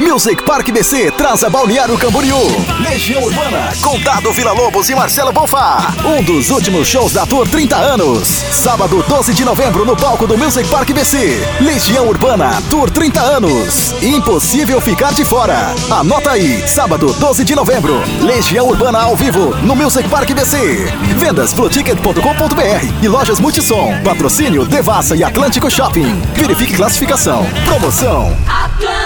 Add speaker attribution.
Speaker 1: Music Park BC traz a Balneário Camboriú. Legião Urbana, Contado Vila Lobos e Marcelo Bonfá. Um dos últimos shows da Tour 30 anos. Sábado 12 de novembro no palco do Music Park BC. Legião Urbana, Tour 30 anos. Impossível ficar de fora. Anota aí, sábado 12 de novembro. Legião Urbana ao vivo no Music Park BC. Vendas floticket.com.br e lojas Multissom. Patrocínio Devassa e Atlântico Shopping. Verifique classificação. Promoção.
Speaker 2: Atlântico.